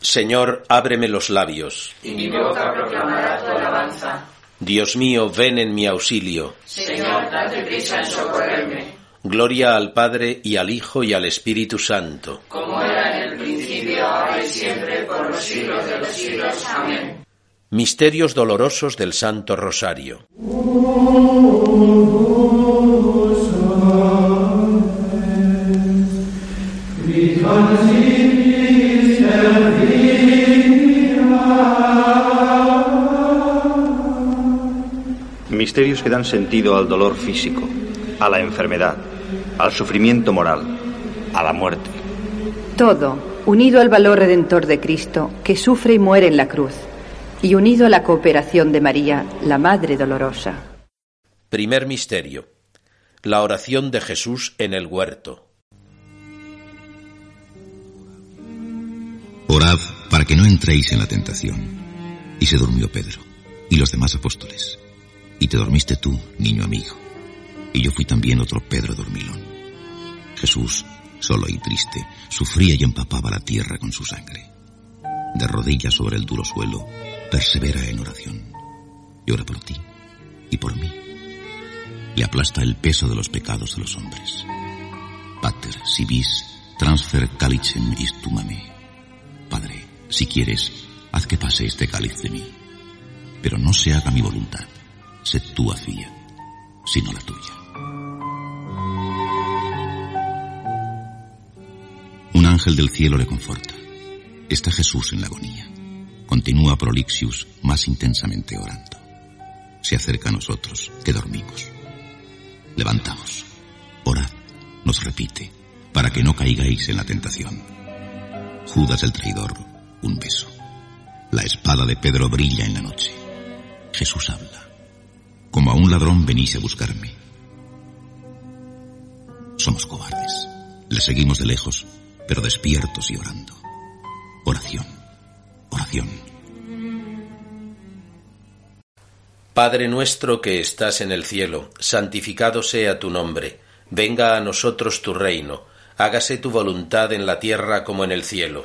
Señor, ábreme los labios. Y mi boca proclamará tu alabanza. Dios mío, ven en mi auxilio. Señor, date prisa en socorrerme. Gloria al Padre y al Hijo y al Espíritu Santo. Como era en el principio, ahora y siempre, por los siglos de los siglos. Amén. Misterios dolorosos del Santo Rosario. Misterios que dan sentido al dolor físico, a la enfermedad, al sufrimiento moral, a la muerte. Todo unido al valor redentor de Cristo, que sufre y muere en la cruz, y unido a la cooperación de María, la Madre Dolorosa. Primer misterio. La oración de Jesús en el huerto. Orad para que no entréis en la tentación. Y se durmió Pedro y los demás apóstoles. Y te dormiste tú, niño amigo. Y yo fui también otro Pedro dormilón. Jesús, solo y triste, sufría y empapaba la tierra con su sangre. De rodillas sobre el duro suelo, persevera en oración. Llora por ti y por mí. Y aplasta el peso de los pecados de los hombres. Pater, si vis, transfer calicem istumame. Si quieres, haz que pase este cáliz de mí. Pero no se haga mi voluntad, sé tú hacía, sino la tuya. Un ángel del cielo le conforta. Está Jesús en la agonía. Continúa Prolixius más intensamente orando. Se acerca a nosotros, que dormimos. Levantaos, orad, nos repite, para que no caigáis en la tentación. Judas el traidor, un beso. La espada de Pedro brilla en la noche. Jesús habla. Como a un ladrón venís a buscarme. Somos cobardes. Le seguimos de lejos, pero despiertos y orando. Oración. Oración. Padre nuestro que estás en el cielo, santificado sea tu nombre. Venga a nosotros tu reino. Hágase tu voluntad en la tierra como en el cielo.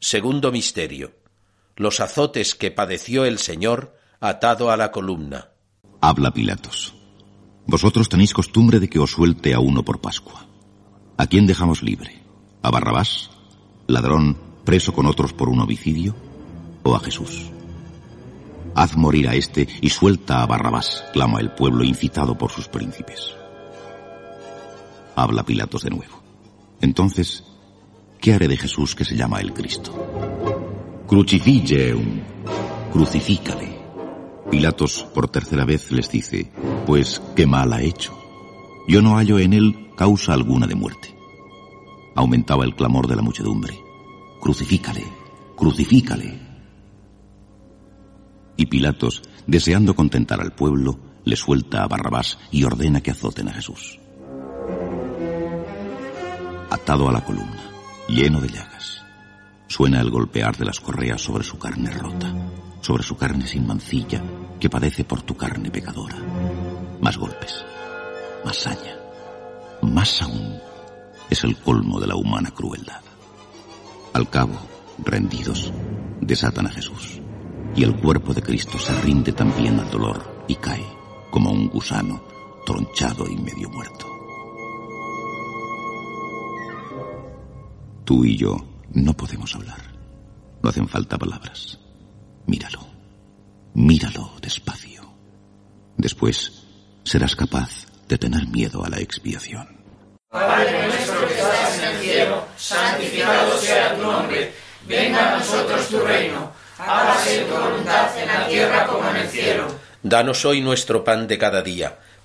Segundo misterio. Los azotes que padeció el Señor atado a la columna. Habla Pilatos. Vosotros tenéis costumbre de que os suelte a uno por Pascua. ¿A quién dejamos libre? ¿A Barrabás, ladrón preso con otros por un homicidio? ¿O a Jesús? Haz morir a este y suelta a Barrabás, clama el pueblo incitado por sus príncipes. Habla Pilatos de nuevo. Entonces, ¿qué haré de Jesús que se llama el Cristo? Crucifígeum, crucifícale. Pilatos por tercera vez les dice, pues qué mal ha hecho. Yo no hallo en él causa alguna de muerte. Aumentaba el clamor de la muchedumbre. Crucifícale, crucifícale. Y Pilatos, deseando contentar al pueblo, le suelta a Barrabás y ordena que azoten a Jesús. Atado a la columna, lleno de llagas, suena el golpear de las correas sobre su carne rota, sobre su carne sin mancilla, que padece por tu carne pecadora. Más golpes, más saña, más aún es el colmo de la humana crueldad. Al cabo, rendidos, desatan a Jesús, y el cuerpo de Cristo se rinde también al dolor y cae, como un gusano, tronchado y medio muerto. Tú y yo no podemos hablar. No hacen falta palabras. Míralo. Míralo despacio. Después serás capaz de tener miedo a la expiación. Padre nuestro que estás en el cielo, santificado sea tu nombre. Venga a nosotros tu reino. Hágase tu voluntad en la tierra como en el cielo. Danos hoy nuestro pan de cada día.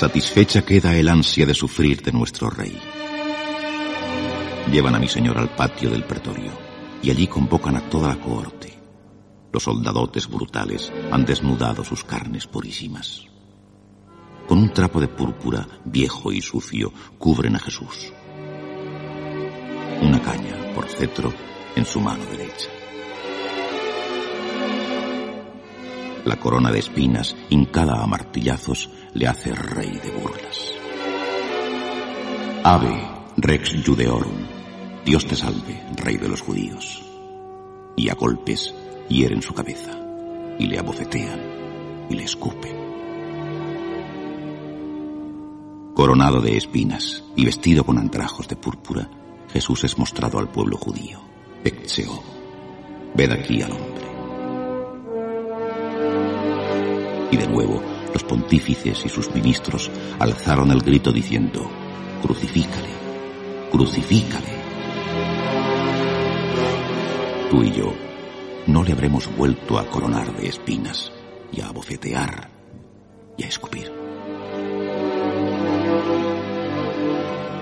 Satisfecha queda el ansia de sufrir de nuestro rey. Llevan a mi señor al patio del pretorio y allí convocan a toda la cohorte. Los soldadotes brutales han desnudado sus carnes purísimas. Con un trapo de púrpura viejo y sucio cubren a Jesús. Una caña por cetro en su mano derecha. La corona de espinas, hincada a martillazos, le hace rey de burlas. Ave, rex judeorum, Dios te salve, rey de los judíos. Y a golpes hieren su cabeza, y le abofetean, y le escupen. Coronado de espinas y vestido con andrajos de púrpura, Jesús es mostrado al pueblo judío. Exeo, ved aquí al hombre. Y de nuevo los pontífices y sus ministros alzaron el grito diciendo, crucifícale, crucifícale. Tú y yo no le habremos vuelto a coronar de espinas y a abofetear y a escupir.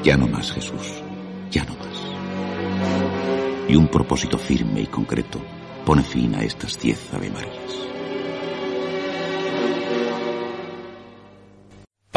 Ya no más, Jesús, ya no más. Y un propósito firme y concreto pone fin a estas diez Ave Marías.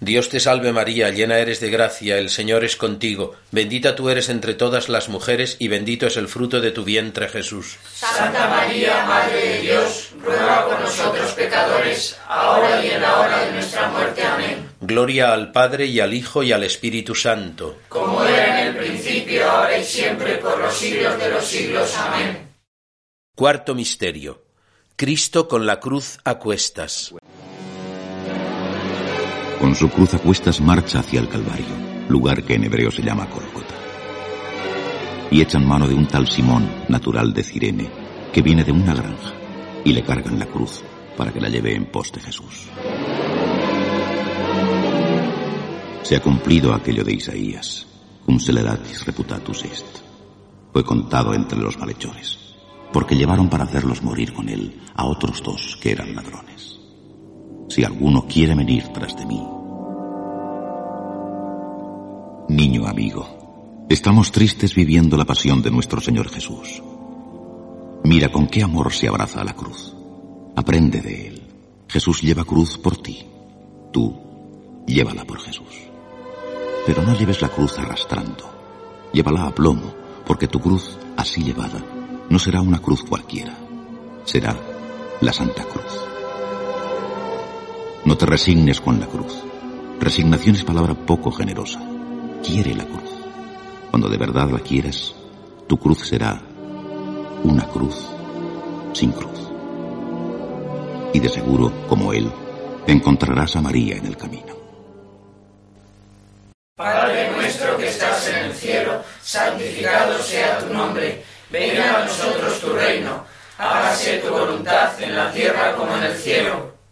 Dios te salve María, llena eres de gracia, el Señor es contigo, bendita tú eres entre todas las mujeres, y bendito es el fruto de tu vientre Jesús. Santa María, Madre de Dios, ruega por nosotros pecadores, ahora y en la hora de nuestra muerte. Amén. Gloria al Padre y al Hijo y al Espíritu Santo. Como era en el principio, ahora y siempre, por los siglos de los siglos. Amén. Cuarto Misterio. Cristo con la cruz a cuestas. Con su cruz a cuestas marcha hacia el Calvario, lugar que en hebreo se llama Golgota. Y echan mano de un tal Simón, natural de Cirene, que viene de una granja, y le cargan la cruz para que la lleve en pos de Jesús. Se ha cumplido aquello de Isaías, cum celeratis reputatus est. Fue contado entre los malhechores, porque llevaron para hacerlos morir con él a otros dos que eran ladrones. Si alguno quiere venir tras de mí. Niño amigo, estamos tristes viviendo la pasión de nuestro Señor Jesús. Mira con qué amor se abraza a la cruz. Aprende de él. Jesús lleva cruz por ti. Tú, llévala por Jesús. Pero no lleves la cruz arrastrando. Llévala a plomo, porque tu cruz, así llevada, no será una cruz cualquiera. Será la Santa Cruz. No te resignes con la cruz. Resignación es palabra poco generosa. Quiere la cruz. Cuando de verdad la quieras, tu cruz será una cruz sin cruz. Y de seguro, como Él, encontrarás a María en el camino. Padre nuestro que estás en el cielo, santificado sea tu nombre. Venga a nosotros tu reino. Hágase tu voluntad en la tierra como en el cielo.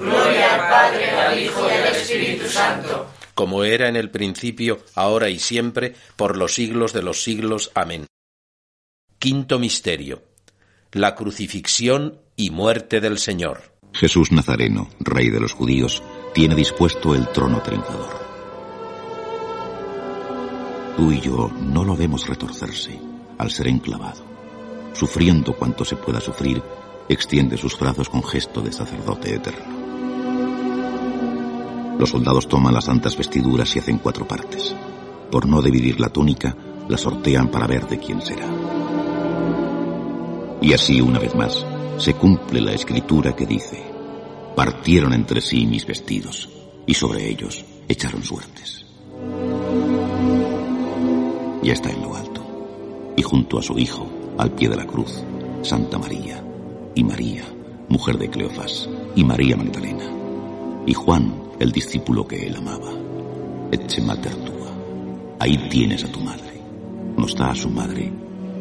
Gloria al Padre, al Hijo y al Espíritu Santo. Como era en el principio, ahora y siempre, por los siglos de los siglos. Amén. Quinto Misterio. La crucifixión y muerte del Señor. Jesús Nazareno, Rey de los judíos, tiene dispuesto el trono triunfador. Tú y yo no lo vemos retorcerse al ser enclavado. Sufriendo cuanto se pueda sufrir, extiende sus brazos con gesto de sacerdote eterno. Los soldados toman las santas vestiduras y hacen cuatro partes. Por no dividir la túnica, la sortean para ver de quién será. Y así, una vez más, se cumple la escritura que dice, partieron entre sí mis vestidos, y sobre ellos echaron suertes. Ya está en lo alto, y junto a su hijo, al pie de la cruz, Santa María, y María, mujer de Cleofás, y María Magdalena, y Juan, el discípulo que él amaba. Etche mater tua. Ahí tienes a tu madre. Nos da a su madre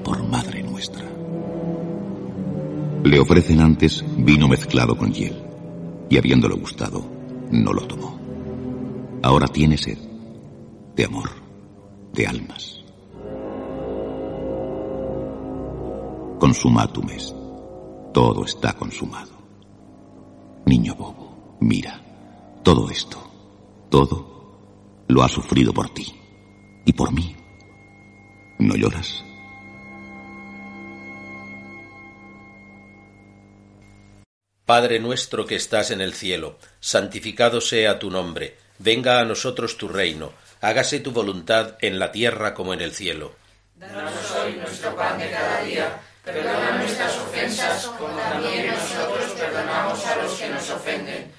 por madre nuestra. Le ofrecen antes vino mezclado con hiel, y habiéndolo gustado, no lo tomó. Ahora tiene sed de amor, de almas. Consumatum est. Todo está consumado. Niño bobo, mira, todo esto, todo lo ha sufrido por ti y por mí. ¿No lloras? Padre nuestro que estás en el cielo, santificado sea tu nombre, venga a nosotros tu reino, hágase tu voluntad en la tierra como en el cielo. Danos hoy nuestro pan de cada día, perdona nuestras ofensas como también nosotros perdonamos a los que nos ofenden.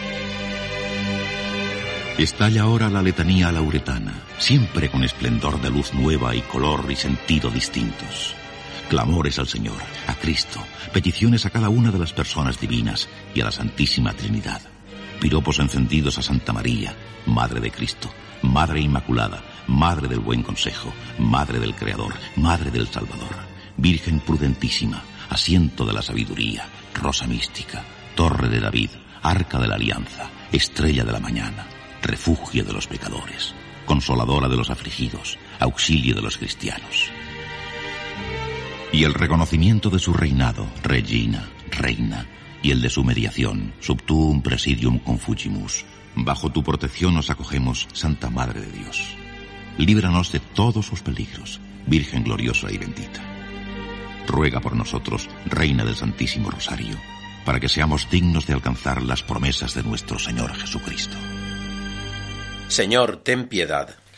Estalla ahora la letanía lauretana, siempre con esplendor de luz nueva y color y sentido distintos. clamores al Señor, a Cristo, peticiones a cada una de las personas divinas y a la Santísima Trinidad. Piropos encendidos a Santa María, Madre de Cristo, Madre Inmaculada, Madre del Buen Consejo, Madre del Creador, Madre del Salvador, Virgen prudentísima, asiento de la sabiduría, Rosa mística, Torre de David, Arca de la Alianza, Estrella de la Mañana, Refugio de los pecadores, Consoladora de los afligidos, Auxilio de los cristianos. Y el reconocimiento de su reinado, Regina, Reina, y el de su mediación, Subtuum Presidium Confugimus, bajo tu protección nos acogemos, Santa Madre de Dios. Líbranos de todos sus peligros, Virgen gloriosa y bendita. Ruega por nosotros, Reina del Santísimo Rosario, para que seamos dignos de alcanzar las promesas de nuestro Señor Jesucristo. Señor, ten piedad.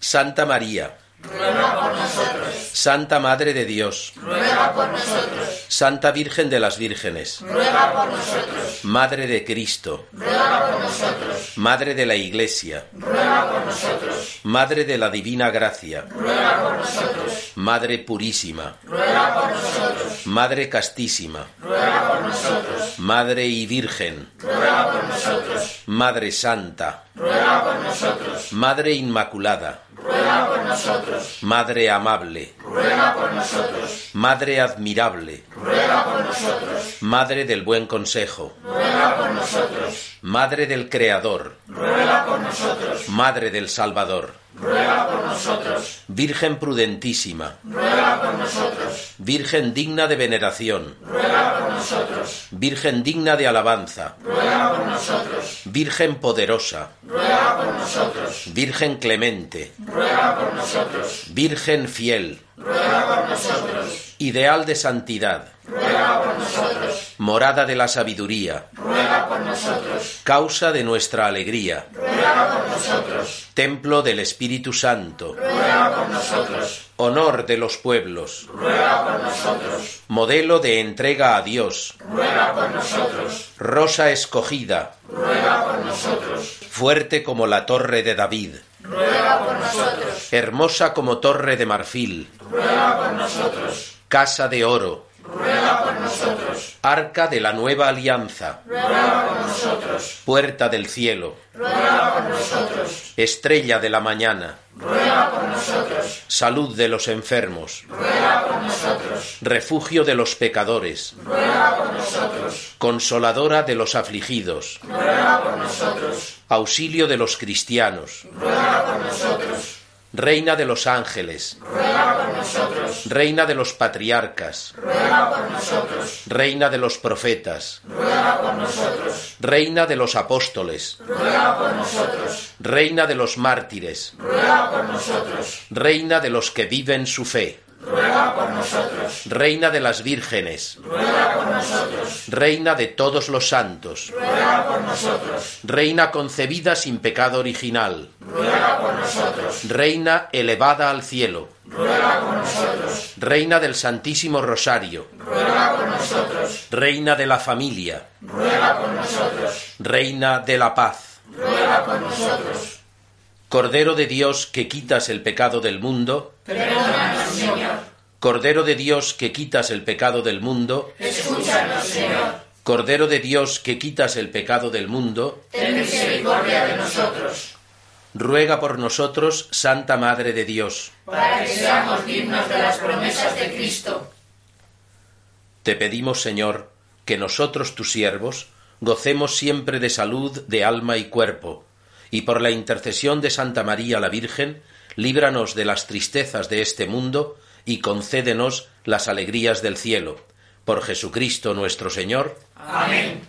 Santa María. Ruega por nosotros. Santa Madre de Dios. Ruega por nosotros. Santa Virgen de las Vírgenes. Ruega por nosotros. Madre de Cristo. Ruega por nosotros. Madre de la Iglesia. Ruega por nosotros. Madre de la Divina Gracia. Ruega por nosotros. Madre purísima. Ruega por nosotros. Madre castísima. Ruega por nosotros. Madre y Virgen. Ruega por nosotros. Madre Santa. Ruega por nosotros. Madre Inmaculada. Ruega por nosotros. Madre amable. Ruega por nosotros. Madre admirable. Ruega por nosotros. Madre del buen consejo. Ruega por nosotros. Madre del Creador. Ruega por nosotros. Madre del Salvador. Ruega por nosotros. Virgen prudentísima. Ruega por nosotros. Virgen digna de veneración. Ruega por nosotros. Virgen digna de alabanza. Ruega por nosotros. Virgen poderosa. Ruega por nosotros. Virgen clemente. Ruega por nosotros. Virgen fiel. Ruega por nosotros. Ideal de santidad. Ruega por nosotros. Morada de la sabiduría. Ruega por nosotros. Causa de nuestra alegría. Ruega por nosotros. Templo del Espíritu Santo. Ruega por nosotros. Honor de los pueblos. Ruega por nosotros. Modelo de entrega a Dios. Ruega por nosotros. Rosa escogida. Ruega por nosotros. Fuerte como la torre de David. Ruega por nosotros. Hermosa como torre de marfil. Ruega por nosotros. Casa de oro. Ruega por nosotros. Arca de la nueva alianza. Ruega por nosotros. Puerta del cielo. Ruega por nosotros. Estrella de la mañana. Ruega por nosotros. Salud de los enfermos. Ruega por nosotros. Refugio de los pecadores. Ruega por nosotros. Consoladora de los afligidos. Ruega por nosotros. Auxilio de los cristianos. Ruega por nosotros. Reina de los ángeles. Ruega por nosotros. Reina de los patriarcas. Ruega por nosotros. Reina de los profetas. Ruega por nosotros. Reina de los apóstoles. Ruega por nosotros. Reina de los mártires. Ruega por nosotros. Reina de los que viven su fe. Ruega por nosotros. Reina de las vírgenes. Ruega por nosotros. Reina de todos los santos. Ruega por nosotros. Reina concebida sin pecado original. Ruega por nosotros. Reina elevada al cielo. Ruega por nosotros. Reina del Santísimo Rosario. Ruega por nosotros. Reina de la familia. Ruega por nosotros. Reina de la paz. Ruega por nosotros. Cordero de Dios que quitas el pecado del mundo. Perdónanos, Señor. Cordero de Dios que quitas el pecado del mundo. Escúchanos, Señor. Cordero de Dios que quitas el pecado del mundo. Ten misericordia de nosotros, Ruega por nosotros, Santa Madre de Dios. para que seamos dignos de las promesas de Cristo. Te pedimos, Señor, que nosotros, tus siervos, gocemos siempre de salud de alma y cuerpo, y por la intercesión de Santa María la Virgen, líbranos de las tristezas de este mundo y concédenos las alegrías del cielo. Por Jesucristo nuestro Señor. Amén.